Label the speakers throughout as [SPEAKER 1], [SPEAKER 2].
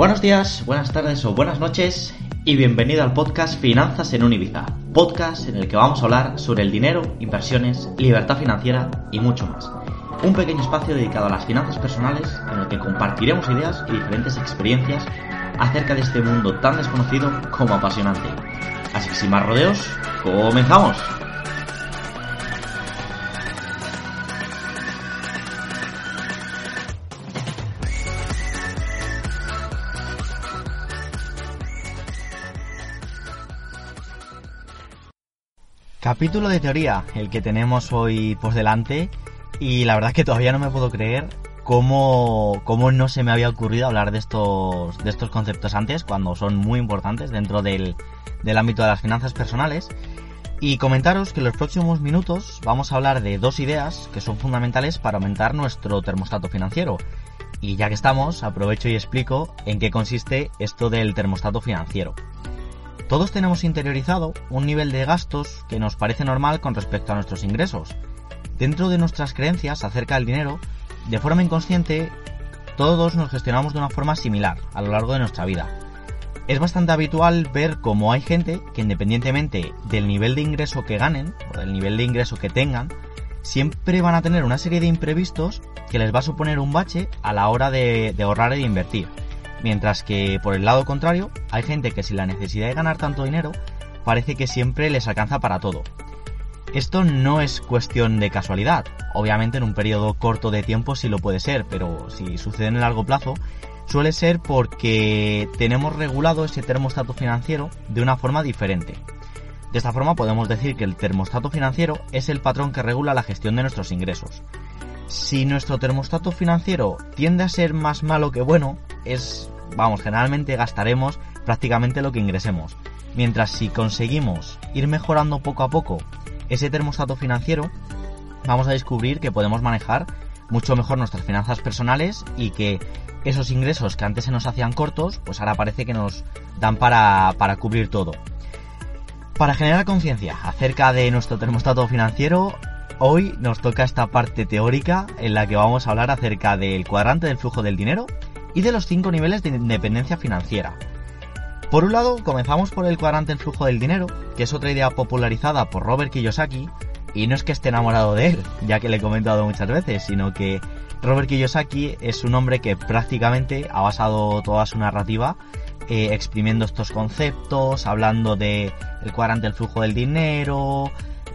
[SPEAKER 1] Buenos días, buenas tardes o buenas noches y bienvenido al podcast Finanzas en Univiza, podcast en el que vamos a hablar sobre el dinero, inversiones, libertad financiera y mucho más. Un pequeño espacio dedicado a las finanzas personales en el que compartiremos ideas y diferentes experiencias acerca de este mundo tan desconocido como apasionante. Así que sin más rodeos, comenzamos.
[SPEAKER 2] Capítulo de teoría, el que tenemos hoy por delante, y la verdad que todavía no me puedo creer cómo, cómo no se me había ocurrido hablar de estos, de estos conceptos antes, cuando son muy importantes dentro del, del ámbito de las finanzas personales. Y comentaros que en los próximos minutos vamos a hablar de dos ideas que son fundamentales para aumentar nuestro termostato financiero. Y ya que estamos, aprovecho y explico en qué consiste esto del termostato financiero. Todos tenemos interiorizado un nivel de gastos que nos parece normal con respecto a nuestros ingresos. Dentro de nuestras creencias acerca del dinero, de forma inconsciente, todos nos gestionamos de una forma similar a lo largo de nuestra vida. Es bastante habitual ver cómo hay gente que independientemente del nivel de ingreso que ganen o del nivel de ingreso que tengan, siempre van a tener una serie de imprevistos que les va a suponer un bache a la hora de, ahorrar y de invertir Mientras que por el lado contrario, hay gente que sin la necesidad de ganar tanto dinero, parece que siempre les alcanza para todo. Esto no es cuestión de casualidad. Obviamente en un periodo corto de tiempo sí lo puede ser, pero si sucede en el largo plazo, suele ser porque tenemos regulado ese termostato financiero de una forma diferente. De esta forma podemos decir que el termostato financiero es el patrón que regula la gestión de nuestros ingresos. Si nuestro termostato financiero tiende a ser más malo que bueno, es, vamos, generalmente gastaremos prácticamente lo que ingresemos. Mientras si conseguimos ir mejorando poco a poco ese termostato financiero, vamos a descubrir que podemos manejar mucho mejor nuestras finanzas personales y que esos ingresos que antes se nos hacían cortos, pues ahora parece que nos dan para, para cubrir todo. Para generar conciencia acerca de nuestro termostato financiero, hoy nos toca esta parte teórica en la que vamos a hablar acerca del cuadrante del flujo del dinero y de los cinco niveles de independencia financiera. Por un lado, comenzamos por el cuadrante del flujo del dinero, que es otra idea popularizada por Robert Kiyosaki, y no es que esté enamorado de él, ya que le he comentado muchas veces, sino que Robert Kiyosaki es un hombre que prácticamente ha basado toda su narrativa eh, exprimiendo estos conceptos, hablando de el cuadrante del flujo del dinero,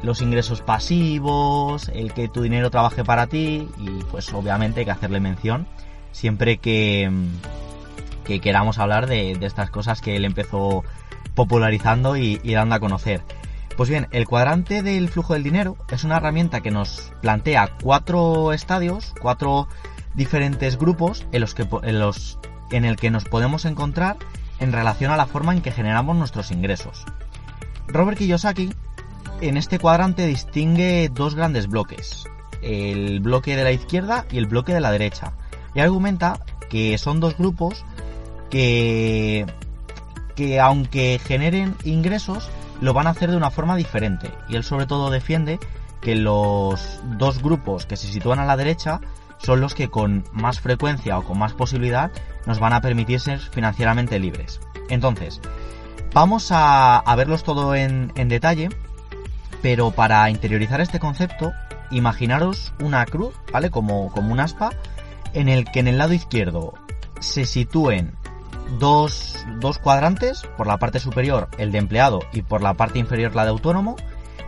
[SPEAKER 2] los ingresos pasivos, el que tu dinero trabaje para ti y pues obviamente hay que hacerle mención siempre que, que queramos hablar de, estas cosas que él empezó popularizando y, dando a conocer. Pues bien, el cuadrante del flujo del dinero es una herramienta que nos plantea cuatro estadios, cuatro diferentes grupos en los que en los en el que nos podemos encontrar en relación a la forma en que generamos nuestros ingresos. Robert Kiyosaki en este cuadrante distingue dos grandes bloques, el bloque de la izquierda y el bloque de la derecha y argumenta que son dos grupos que, que aunque generen ingresos, lo van a hacer de una forma diferente. Y él sobre todo defiende que los dos grupos que se sitúan a la derecha son los que con más frecuencia o con más posibilidad nos van a permitir ser financieramente libres. Entonces, vamos a, verlos todo en, en detalle, pero para interiorizar este concepto, imaginaros una cruz, ¿vale? Como, como un aspa, en el que en el lado izquierdo se sitúen dos, cuadrantes, por la parte superior el de empleado y por la parte inferior la de autónomo,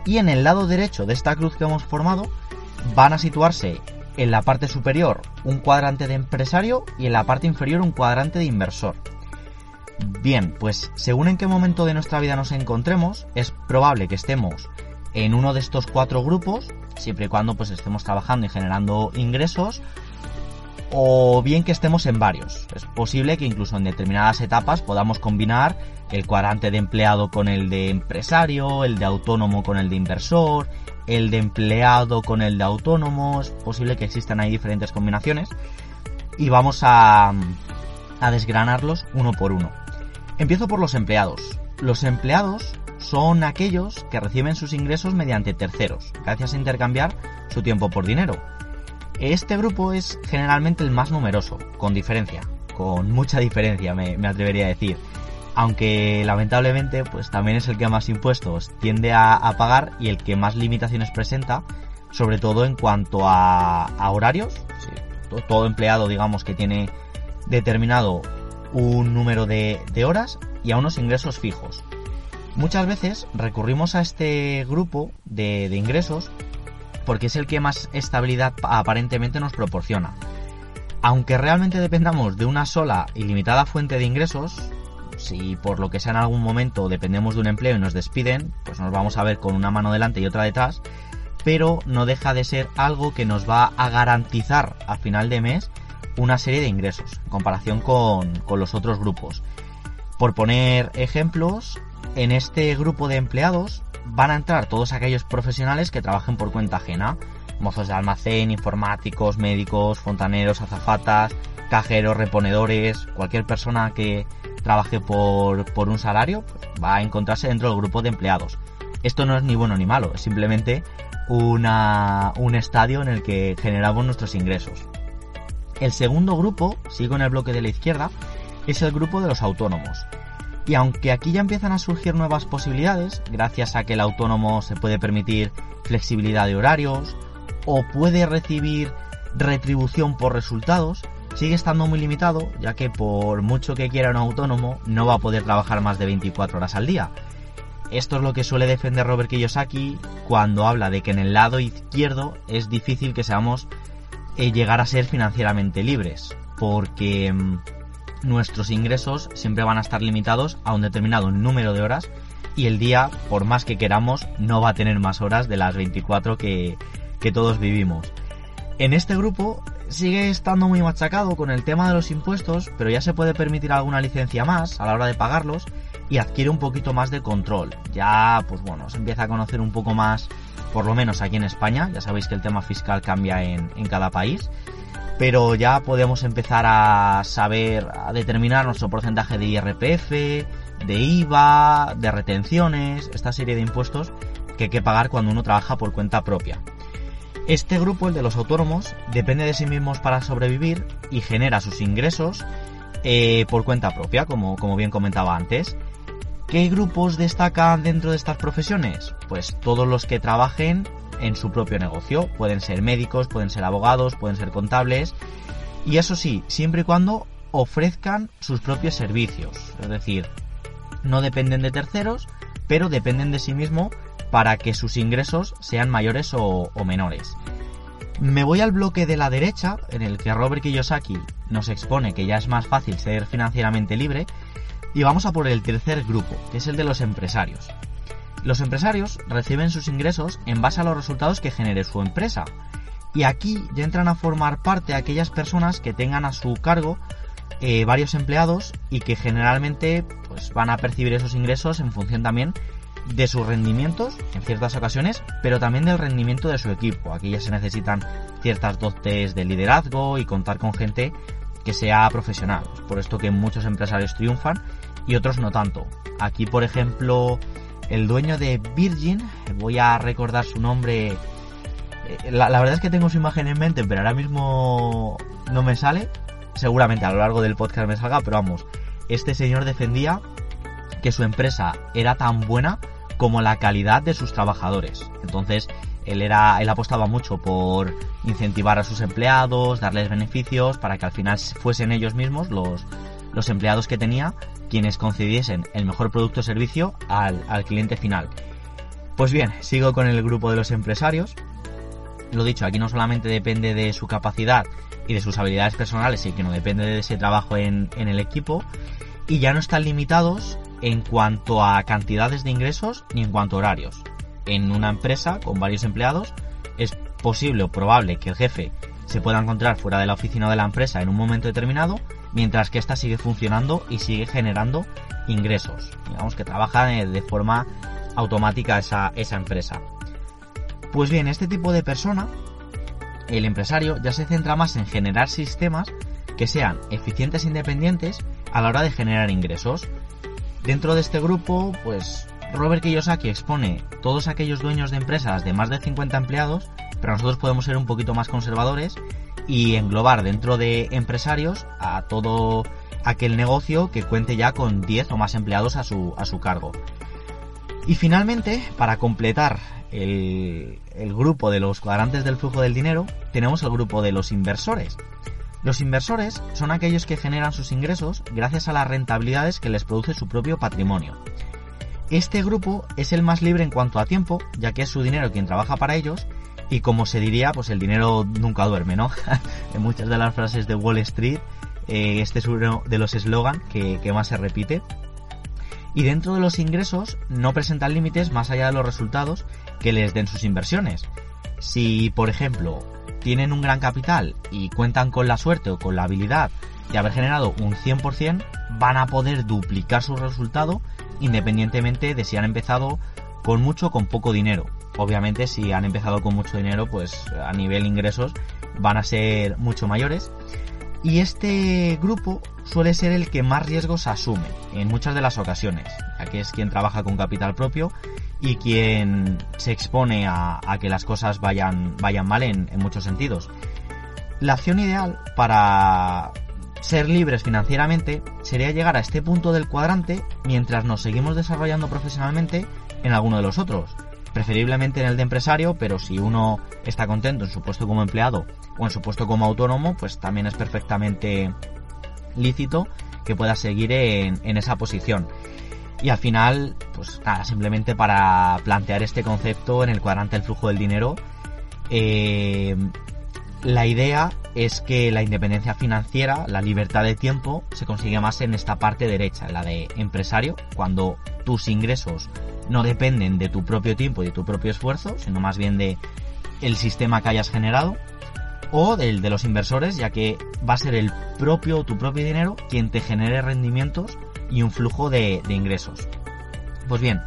[SPEAKER 2] y en el lado derecho de esta cruz que hemos formado van a situarse en la parte superior un cuadrante de empresario y en la parte inferior un cuadrante de inversor. Bien, pues según en qué momento de nuestra vida nos encontremos, es probable que estemos en uno de estos cuatro grupos, siempre y cuando pues estemos trabajando y generando ingresos, o bien que estemos en varios. Es posible que incluso en determinadas etapas podamos combinar el cuadrante de empleado con el de empresario, el de autónomo con el de inversor, el de empleado con el de autónomo. Es posible que existan ahí diferentes combinaciones. Y vamos a, a desgranarlos uno por uno. Empiezo por los empleados. Los empleados son aquellos que reciben sus ingresos mediante terceros, gracias a intercambiar su tiempo por dinero. Este grupo es generalmente el más numeroso, con diferencia, con mucha diferencia, me, atrevería a decir. Aunque lamentablemente, pues también es el que más impuestos tiende a, pagar y el que más limitaciones presenta, sobre todo en cuanto a, horarios. todo empleado, digamos, que tiene determinado un número de, horas y a unos ingresos fijos. Muchas veces recurrimos a este grupo de, de ingresos porque es el que más estabilidad aparentemente nos proporciona. Aunque realmente dependamos de una sola y limitada fuente de ingresos, si por lo que sea en algún momento dependemos de un empleo y nos despiden, pues nos vamos a ver con una mano delante y otra detrás, pero no deja de ser algo que nos va a garantizar a final de mes una serie de ingresos en comparación con, con los otros grupos. Por poner ejemplos, en este grupo de empleados van a entrar todos aquellos profesionales que trabajen por cuenta ajena, mozos de almacén, informáticos, médicos, fontaneros, azafatas, cajeros, reponedores, cualquier persona que trabaje por, por un salario pues, va a encontrarse dentro del grupo de empleados. Esto no es ni bueno ni malo, es simplemente un estadio en el que generamos nuestros ingresos. El segundo grupo, sigo en el bloque de la izquierda, es el grupo de los autónomos. Y aunque aquí ya empiezan a surgir nuevas posibilidades, gracias a que el autónomo se puede permitir flexibilidad de horarios o puede recibir retribución por resultados, sigue estando muy limitado, ya que por mucho que quiera un autónomo, no va a poder trabajar más de 24 horas al día. Esto es lo que suele defender Robert Kiyosaki cuando habla de que en el lado izquierdo es difícil que seamos eh, llegar a ser financieramente libres, porque mm, nuestros ingresos siempre van a estar limitados a un determinado número de horas y el día, por más que queramos, no va a tener más horas de las 24 que, que todos vivimos. En este grupo sigue estando muy machacado con el tema de los impuestos, pero ya se puede permitir alguna licencia más a la hora de pagarlos y adquiere un poquito más de control. Ya, pues bueno, se empieza a conocer un poco más por lo menos aquí en España, ya sabéis que el tema fiscal cambia en, cada país, pero ya podemos empezar a saber, a determinar nuestro porcentaje de IRPF, de IVA, de retenciones, esta serie de impuestos que hay que pagar cuando uno trabaja por cuenta propia. Este grupo, el de los autónomos, depende de sí mismos para sobrevivir y genera sus ingresos eh, por cuenta propia, como, como bien comentaba antes. ¿Qué grupos destacan dentro de estas profesiones? Pues todos los que trabajen en su propio negocio. Pueden ser médicos, pueden ser abogados, pueden ser contables. Y eso sí, siempre y cuando ofrezcan sus propios servicios. Es decir, no dependen de terceros, pero dependen de sí mismo para que sus ingresos sean mayores o, o menores. Me voy al bloque de la derecha, en el que Robert Kiyosaki nos expone que ya es más fácil ser financieramente libre, y vamos a por el tercer grupo, que es el de los empresarios. Los empresarios reciben sus ingresos en base a los resultados que genere su empresa. Y aquí ya entran a formar parte aquellas personas que tengan a su cargo eh, varios empleados y que generalmente pues, van a percibir esos ingresos en función también de sus rendimientos en ciertas ocasiones, pero también del rendimiento de su equipo. Aquí ya se necesitan ciertas dotes de liderazgo y contar con gente que sea profesional. Por esto que muchos empresarios triunfan y otros no tanto. Aquí, por ejemplo, el dueño de Virgin, voy a recordar su nombre. Eh, la, verdad es que tengo su imagen en mente, pero ahora mismo no me sale. Seguramente a lo largo del podcast me salga, pero vamos, este señor defendía que su empresa era tan buena como la calidad de sus trabajadores. Entonces, él era él apostaba mucho por incentivar a sus empleados, darles beneficios para que al final fuesen ellos mismos los los empleados que tenía quienes concediesen el mejor producto o servicio al, cliente final. Pues bien, sigo con el grupo de los empresarios. Lo dicho, aquí no solamente depende de su capacidad y de sus habilidades personales, sino depende de ese trabajo en, en el equipo. Y ya no están limitados en cuanto a cantidades de ingresos ni en cuanto a horarios. En una empresa con varios empleados es posible o probable que el jefe se pueda encontrar fuera de la oficina de la empresa en un momento determinado mientras que ésta sigue funcionando y sigue generando ingresos. Digamos que trabaja de forma automática esa, esa empresa. Pues bien, este tipo de persona, el empresario, ya se centra más en generar sistemas que sean eficientes e independientes a la hora de generar ingresos. Dentro de este grupo, pues Robert Kiyosaki expone todos aquellos dueños de empresas de más de 50 empleados, pero nosotros podemos ser un poquito más conservadores y englobar dentro de empresarios a todo aquel negocio que cuente ya con 10 o más empleados a su, a su cargo. Y finalmente, para completar el, el grupo de los cuadrantes del flujo del dinero, tenemos el grupo de los inversores. Los inversores son aquellos que generan sus ingresos gracias a las rentabilidades que les produce su propio patrimonio. Este grupo es el más libre en cuanto a tiempo, ya que es su dinero quien trabaja para ellos, y como se diría, pues el dinero nunca duerme, ¿no? en muchas de las frases de Wall Street, eh, este es uno de los eslogan que, que más se repite. Y dentro de los ingresos no presentan límites más allá de los resultados que les den sus inversiones. Si, por ejemplo, tienen un gran capital y cuentan con la suerte o con la habilidad de haber generado un 100%, van a poder duplicar su resultado independientemente de si han empezado con mucho o con poco dinero. Obviamente si han empezado con mucho dinero, pues a nivel ingresos van a ser mucho mayores. Y este grupo suele ser el que más riesgos asume en muchas de las ocasiones, ya que es quien trabaja con capital propio y quien se expone a, que las cosas vayan, vayan mal en, en muchos sentidos. La acción ideal para ser libres financieramente sería llegar a este punto del cuadrante mientras nos seguimos desarrollando profesionalmente en alguno de los otros. Preferiblemente en el de empresario, pero si uno está contento en su puesto como empleado o en su puesto como autónomo, pues también es perfectamente lícito que pueda seguir en, esa posición. Y al final, pues nada, simplemente para plantear este concepto en el cuadrante del flujo del dinero, eh, la idea es que la independencia financiera, la libertad de tiempo, se consigue más en esta parte derecha, la de empresario, cuando tus ingresos no dependen de tu propio tiempo y de tu propio esfuerzo, sino más bien de el sistema que hayas generado, o del de los inversores, ya que va a ser el propio, tu propio dinero, quien te genere rendimientos y un flujo de, ingresos. Pues bien,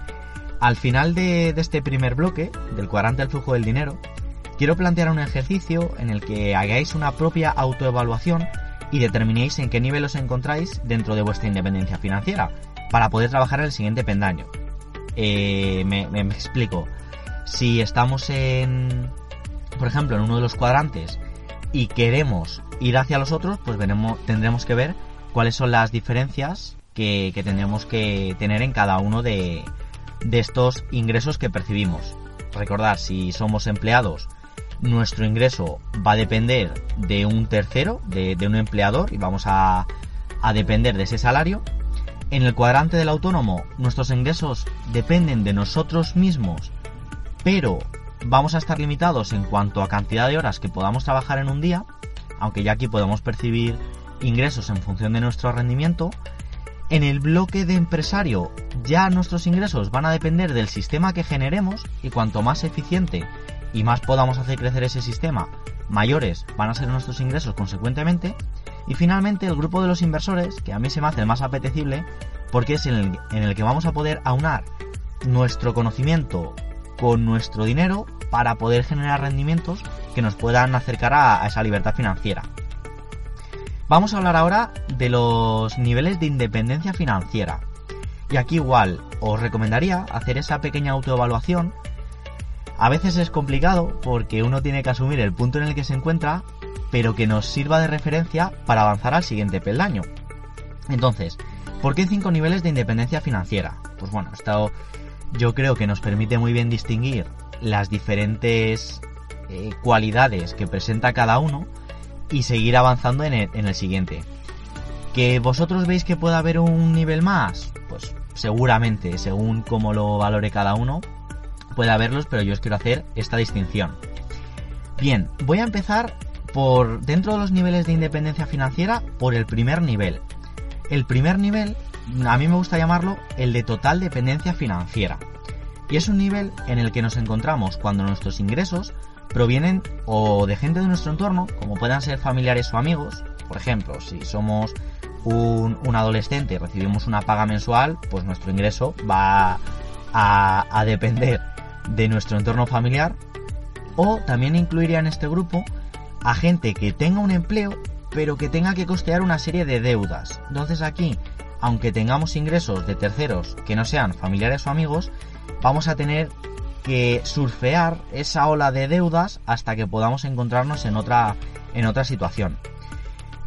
[SPEAKER 2] al final de, de este primer bloque, del cuadrante del flujo del dinero, quiero plantear un ejercicio en el que hagáis una propia autoevaluación y determinéis en qué nivel os encontráis dentro de vuestra independencia financiera para poder trabajar el siguiente pendaño. Eh, me, explico. Si estamos en, por ejemplo, en uno de los cuadrantes y queremos ir hacia los otros, pues tendremos que ver cuáles son las diferencias que, tendremos que tener en cada uno de, estos ingresos que percibimos. Recordar, si somos empleados, nuestro ingreso va a depender de un tercero, de, un empleador, y vamos a, a depender de ese salario. En el cuadrante del autónomo, nuestros ingresos dependen de nosotros mismos, pero vamos a estar limitados en cuanto a cantidad de horas que podamos trabajar en un día, aunque ya aquí podemos percibir ingresos en función de nuestro rendimiento. En el bloque de empresario ya nuestros ingresos van a depender del sistema que generemos y cuanto más eficiente y más podamos hacer crecer ese sistema, mayores van a ser nuestros ingresos consecuentemente. Y finalmente el grupo de los inversores, que a mí se me hace el más apetecible, porque es en el, en el que vamos a poder aunar nuestro conocimiento con nuestro dinero para poder generar rendimientos que nos puedan acercar a esa libertad financiera. Vamos a hablar ahora de los niveles de independencia financiera. Y aquí igual os recomendaría hacer esa pequeña autoevaluación. A veces es complicado porque uno tiene que asumir el punto en el que se encuentra, pero que nos sirva de referencia para avanzar al siguiente peldaño. Entonces, ¿por qué cinco niveles de independencia financiera? Pues bueno, esto yo creo que nos permite muy bien distinguir las diferentes eh, cualidades que presenta cada uno y seguir avanzando en el, siguiente. ¿Que vosotros veis que puede haber un nivel más? Pues seguramente, según cómo lo valore cada uno, puede haberlos, pero yo os quiero hacer esta distinción. Bien, voy a empezar por dentro de los niveles de independencia financiera por el primer nivel. El primer nivel, a mí me gusta llamarlo el de total dependencia financiera. Y es un nivel en el que nos encontramos cuando nuestros ingresos provienen o de gente de nuestro entorno, como puedan ser familiares o amigos. Por ejemplo, si somos un, adolescente y recibimos una paga mensual, pues nuestro ingreso va a, a depender de nuestro entorno familiar. O también incluiría en este grupo a gente que tenga un empleo, pero que tenga que costear una serie de deudas. Entonces aquí, aunque tengamos ingresos de terceros que no sean familiares o amigos, vamos a tener que surfear esa ola de deudas hasta que podamos encontrarnos en otra en otra situación.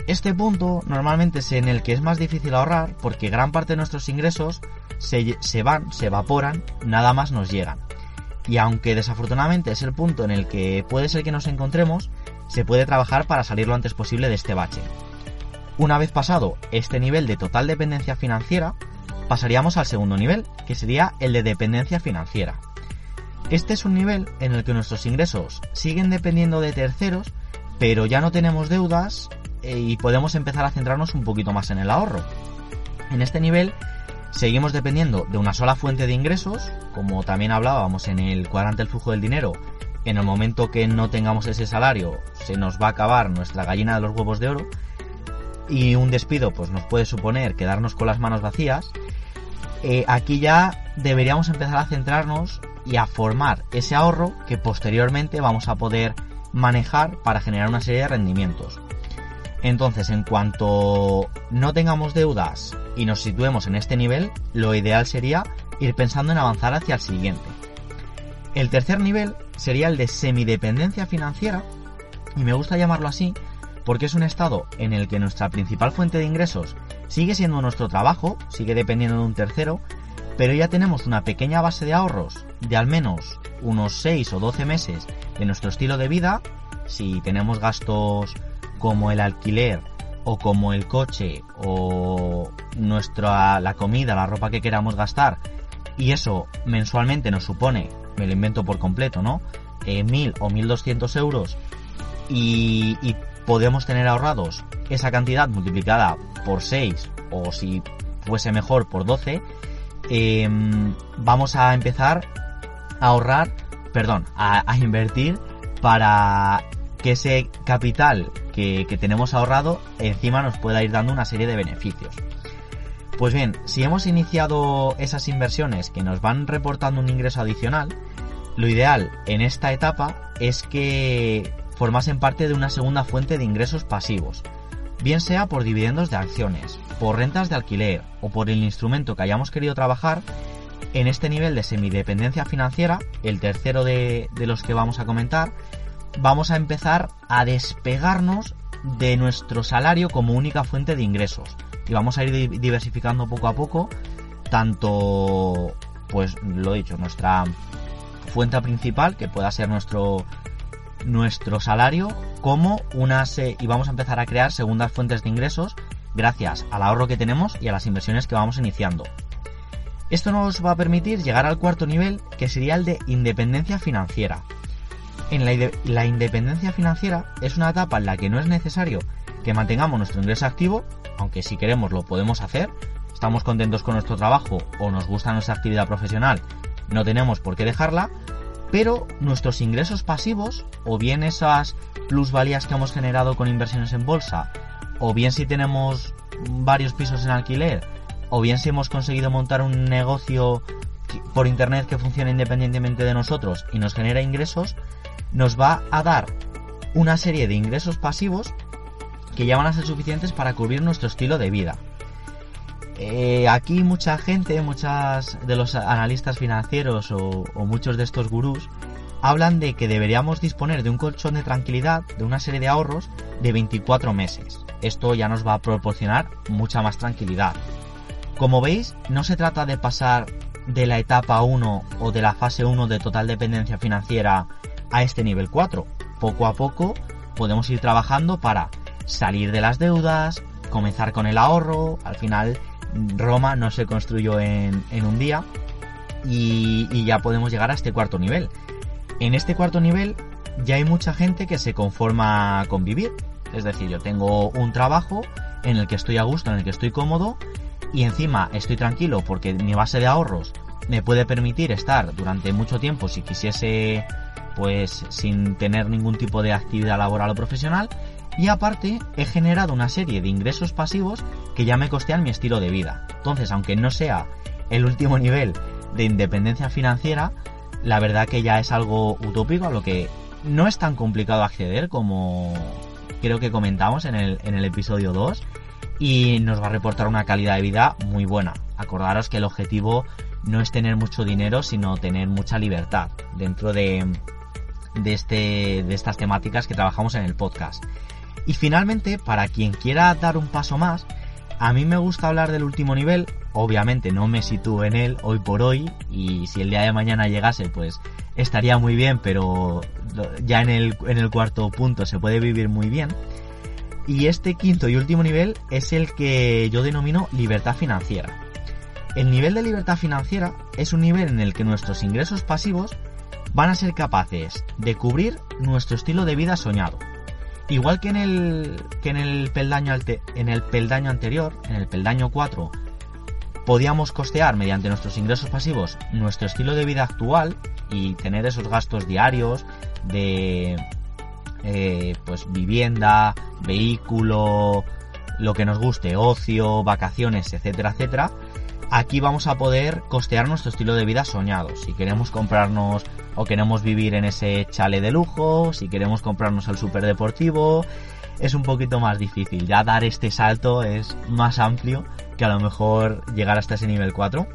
[SPEAKER 2] Este punto normalmente es en el que es más difícil ahorrar porque gran parte de nuestros ingresos se, se van, se evaporan, nada más nos llegan. Y aunque desafortunadamente es el punto en el que puede ser que nos encontremos, se puede trabajar para salir lo antes posible de este bache. Una vez pasado este nivel de total dependencia financiera, pasaríamos al segundo nivel, que sería el de dependencia financiera. Este es un nivel en el que nuestros ingresos siguen dependiendo de terceros, pero ya no tenemos deudas eh, y podemos empezar a centrarnos un poquito más en el ahorro. En este nivel seguimos dependiendo de una sola fuente de ingresos, como también hablábamos en el cuadrante del flujo del dinero, en el momento que no tengamos ese salario se nos va a acabar nuestra gallina de los huevos de oro. Y un despido pues nos puede suponer quedarnos con las manos vacías, eh, aquí ya deberíamos empezar a centrarnos y a formar ese ahorro que posteriormente vamos a poder manejar para generar una serie de rendimientos. Entonces, en cuanto no tengamos deudas y nos situemos en este nivel, lo ideal sería ir pensando en avanzar hacia el siguiente. El tercer nivel sería el de semidependencia financiera, y me gusta llamarlo así porque es un estado en el que nuestra principal fuente de ingresos sigue siendo nuestro trabajo, sigue dependiendo de un tercero, pero ya tenemos una pequeña base de ahorros de al menos unos 6 o 12 meses de nuestro estilo de vida, si tenemos gastos como el alquiler o como el coche o nuestra la comida, la ropa que queramos gastar y eso mensualmente nos supone, me lo invento por completo, ¿no? Eh, 1000 o 1200 euros y, podemos tener ahorrados esa cantidad multiplicada por 6 o si fuese mejor por 12, em, vamos a empezar a ahorrar, perdón, a invertir para que ese capital que, tenemos ahorrado encima nos pueda ir dando una serie de beneficios. Pues bien, si hemos iniciado esas inversiones que nos van reportando un ingreso adicional, lo ideal en esta etapa es que formasen parte de una segunda fuente de ingresos pasivos, bien sea por dividendos de acciones, por rentas de alquiler o por el instrumento que hayamos querido trabajar, en este nivel de semidependencia financiera, el tercero de, de los que vamos a comentar, vamos a empezar a despegarnos de nuestro salario como única fuente de ingresos. Y vamos a ir diversificando poco a poco, tanto, pues lo he dicho, nuestra fuente principal, que pueda ser nuestro, nuestro salario, como una se y vamos a empezar a crear segundas fuentes de ingresos gracias al ahorro que tenemos y a las inversiones que vamos iniciando. Esto nos va a permitir llegar al cuarto nivel, que sería el de independencia financiera. En la, independencia financiera es una etapa en la que no es necesario que mantengamos nuestro ingreso activo, aunque si queremos lo podemos hacer, estamos contentos con nuestro trabajo o nos gusta nuestra actividad profesional, no tenemos por qué dejarla, pero nuestros ingresos pasivos, o bien esas plusvalías que hemos generado con inversiones en bolsa, o bien si tenemos varios pisos en alquiler, o bien si hemos conseguido montar un negocio por internet que funcione independientemente de nosotros y nos genera ingresos, nos va a dar una serie de ingresos pasivos que ya van a ser suficientes para cubrir nuestro estilo de vida. Eh, aquí mucha gente, muchas de los analistas financieros o, o, muchos de estos gurús hablan de que deberíamos disponer de un colchón de tranquilidad, de una serie de ahorros de 24 meses. Esto ya nos va a proporcionar mucha más tranquilidad. Como veis, no se trata de pasar de la etapa 1 o de la fase 1 de total dependencia financiera a este nivel 4. Poco a poco podemos ir trabajando para salir de las deudas, comenzar con el ahorro, al final Roma no se construyó en, un día y, y ya podemos llegar a este cuarto nivel. En este cuarto nivel ya hay mucha gente que se conforma con vivir, es decir, yo tengo un trabajo en el que estoy a gusto, en el que estoy cómodo y encima estoy tranquilo porque mi base de ahorros me puede permitir estar durante mucho tiempo si quisiese pues sin tener ningún tipo de actividad laboral o profesional y aparte he generado una serie de ingresos pasivos que ya me costean mi estilo de vida. Entonces, aunque no sea el último nivel de independencia financiera, la verdad que ya es algo utópico a lo que no es tan complicado acceder como creo que comentamos en el, en el episodio 2 y nos va a reportar una calidad de vida muy buena. Acordaros que el objetivo no es tener mucho dinero, sino tener mucha libertad dentro de, de, este, de estas temáticas que trabajamos en el podcast. Y finalmente, para quien quiera dar un paso más, a mí me gusta hablar del último nivel, obviamente no me sitúo en él hoy por hoy y si el día de mañana llegase pues estaría muy bien, pero ya en el, en el cuarto punto se puede vivir muy bien. Y este quinto y último nivel es el que yo denomino libertad financiera. El nivel de libertad financiera es un nivel en el que nuestros ingresos pasivos van a ser capaces de cubrir nuestro estilo de vida soñado. Igual que en el, que en el, peldaño, en el peldaño anterior, en el peldaño 4, podíamos costear mediante nuestros ingresos pasivos nuestro estilo de vida actual y tener esos gastos diarios de eh, pues vivienda, vehículo, lo que nos guste, ocio, vacaciones, etcétera, etcétera. Aquí vamos a poder costear nuestro estilo de vida soñado. Si queremos comprarnos o queremos vivir en ese chale de lujo, si queremos comprarnos el superdeportivo, es un poquito más difícil. Ya dar este salto es más amplio que a lo mejor llegar hasta ese nivel 4.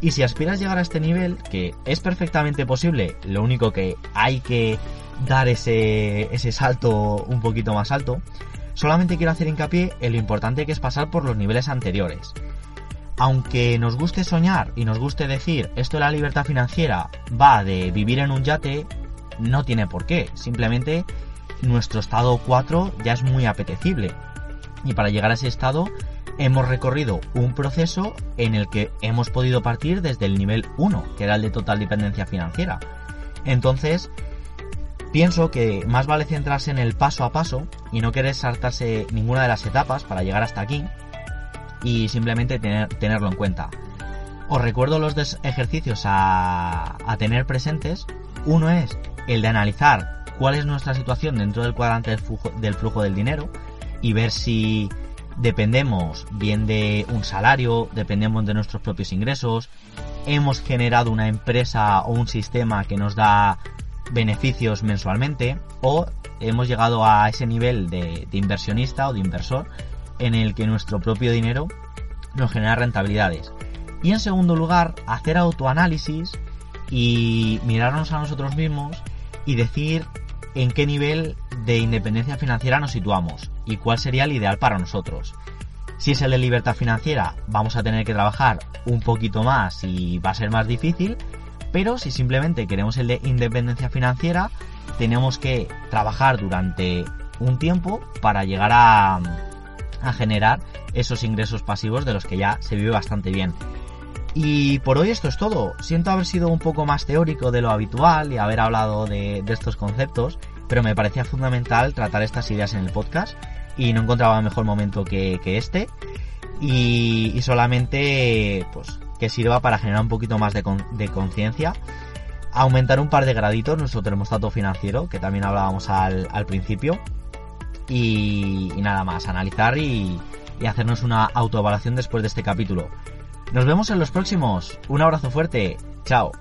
[SPEAKER 2] Y si aspiras a llegar a este nivel, que es perfectamente posible, lo único que hay que dar ese, ese salto un poquito más alto, solamente quiero hacer hincapié en lo importante que es pasar por los niveles anteriores. Aunque nos guste soñar y nos guste decir esto de la libertad financiera va de vivir en un yate, no tiene por qué. Simplemente nuestro estado 4 ya es muy apetecible. Y para llegar a ese estado hemos recorrido un proceso en el que hemos podido partir desde el nivel 1, que era el de total dependencia financiera. Entonces, pienso que más vale centrarse en el paso a paso y no querer saltarse ninguna de las etapas para llegar hasta aquí y simplemente tenerlo en cuenta. Os recuerdo los dos ejercicios a, tener presentes. Uno es el de analizar cuál es nuestra situación dentro del cuadrante del flujo, del flujo del dinero y ver si dependemos bien de un salario, dependemos de nuestros propios ingresos, hemos generado una empresa o un sistema que nos da beneficios mensualmente o hemos llegado a ese nivel de inversionista o de inversor en el que nuestro propio dinero nos genera rentabilidades. Y en segundo lugar, hacer autoanálisis y mirarnos a nosotros mismos y decir en qué nivel de independencia financiera nos situamos y cuál sería el ideal para nosotros. Si es el de libertad financiera, vamos a tener que trabajar un poquito más y va a ser más difícil, pero si simplemente queremos el de independencia financiera, tenemos que trabajar durante un tiempo para llegar a, a generar esos ingresos pasivos de los que ya se vive bastante bien. Y por hoy esto es todo. Siento haber sido un poco más teórico de lo habitual y haber hablado de, estos conceptos, pero me parecía fundamental tratar estas ideas en el podcast y no encontraba mejor momento que, este. Y, solamente pues que sirva para generar un poquito más de, conciencia, aumentar un par de graditos nuestro termostato financiero, que también hablábamos al, al principio, y, nada más, analizar y, y hacernos una autoevaluación después de este capítulo. Nos vemos en los próximos. Un abrazo fuerte. Chao.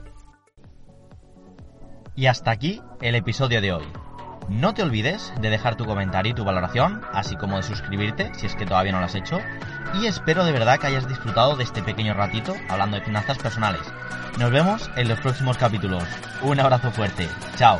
[SPEAKER 2] Y hasta aquí el episodio de hoy. No te olvides de dejar tu comentario y tu valoración, así como de suscribirte si es que todavía no lo has hecho. Y espero de verdad que hayas disfrutado de este pequeño ratito hablando de finanzas personales. Nos vemos en los próximos capítulos. Un abrazo fuerte. Chao.